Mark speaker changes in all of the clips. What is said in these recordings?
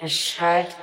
Speaker 1: erschallt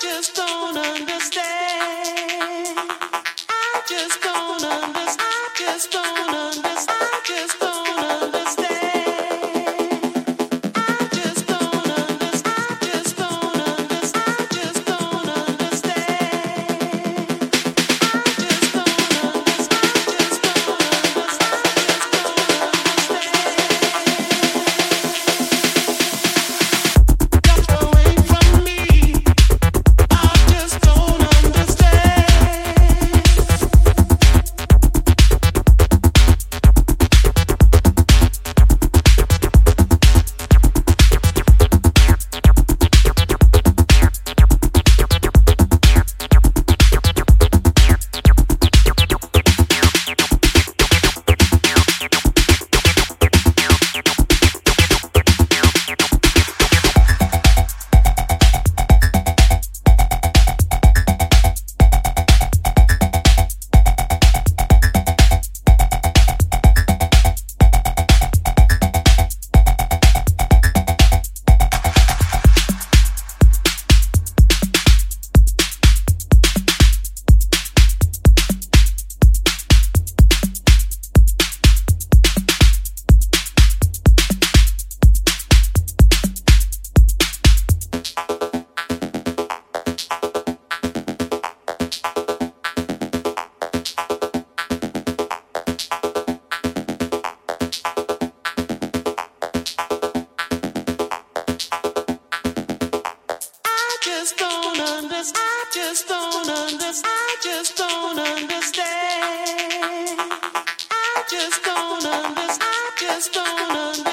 Speaker 1: just don't understand. just don't understand. I just don't understand.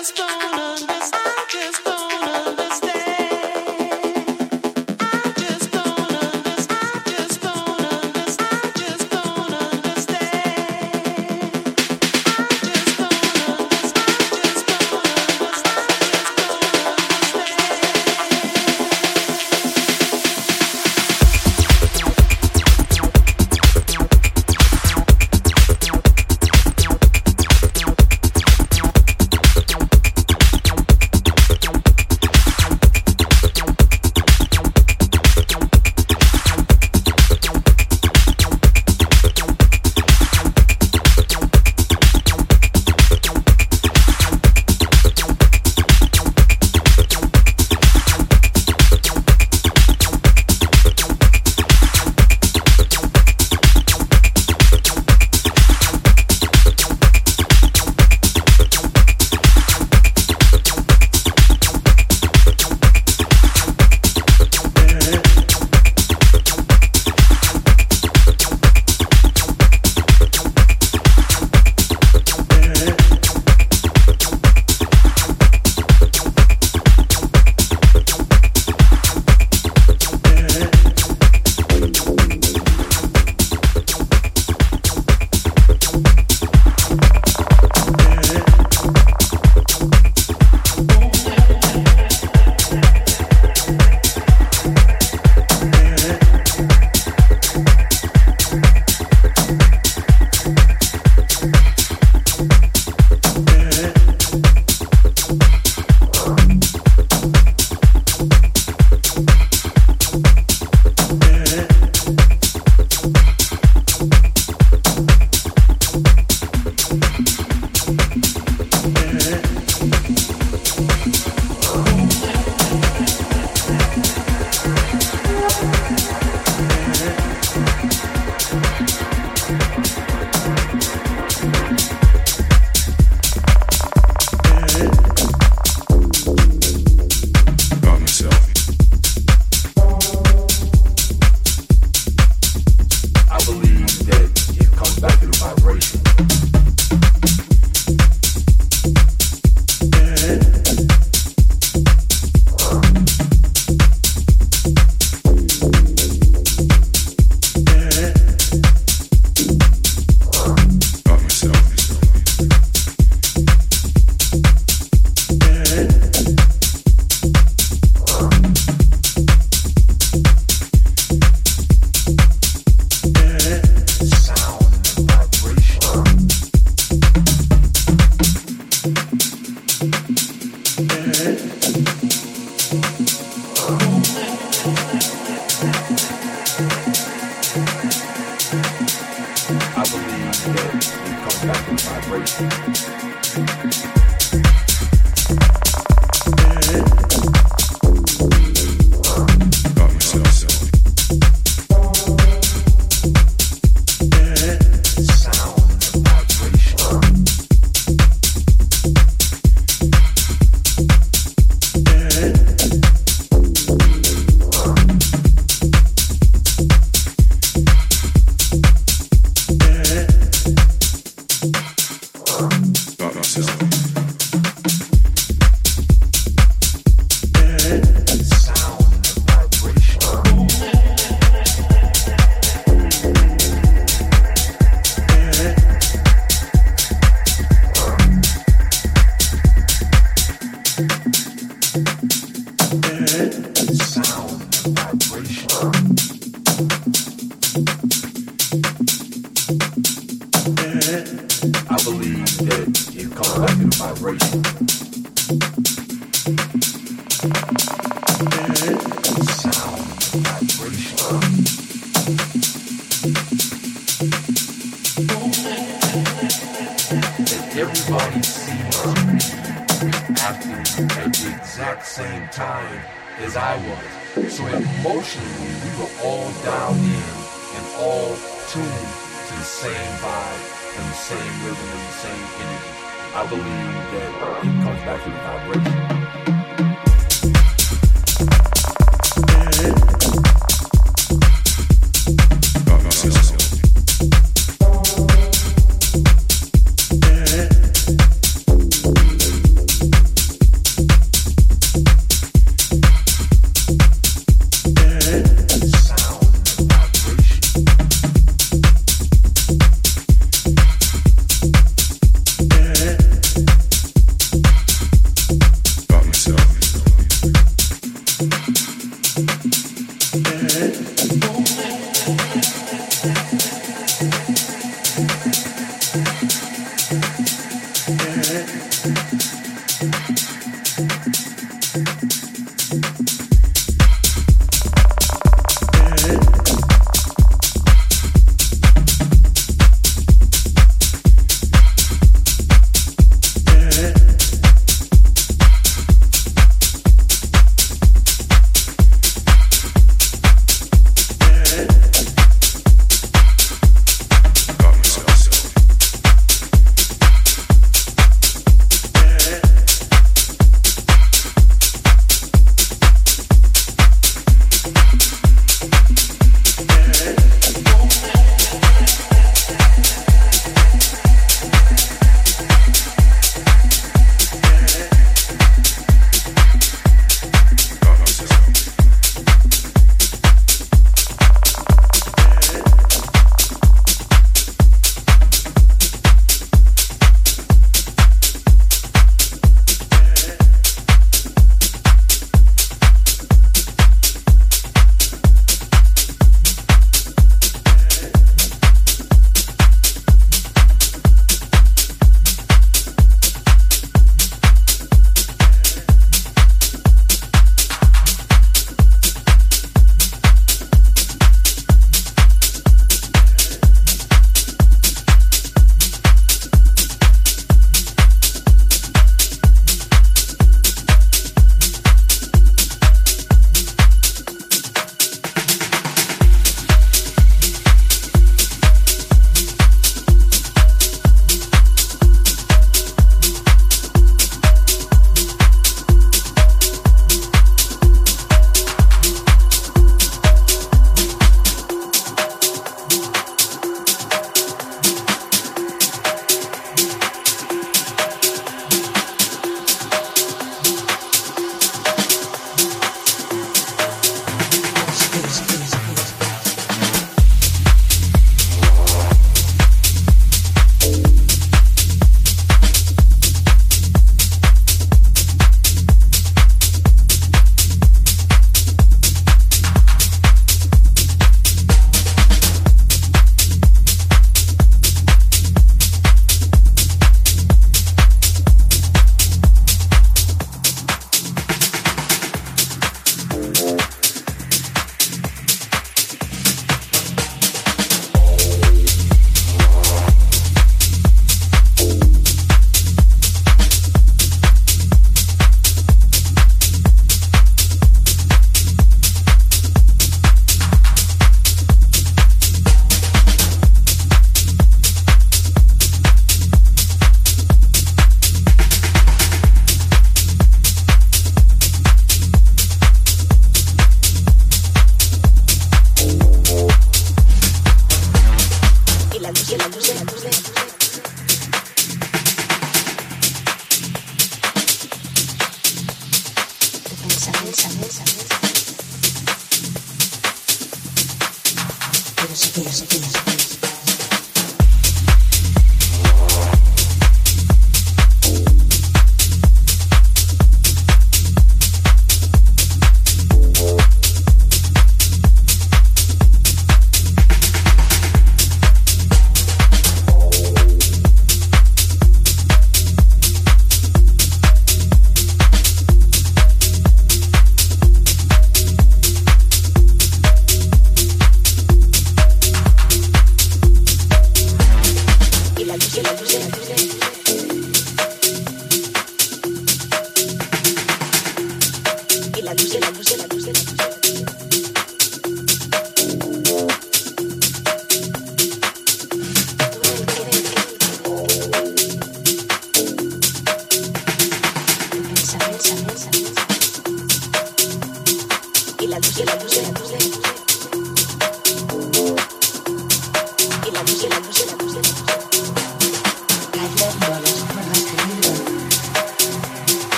Speaker 2: has gone
Speaker 1: under.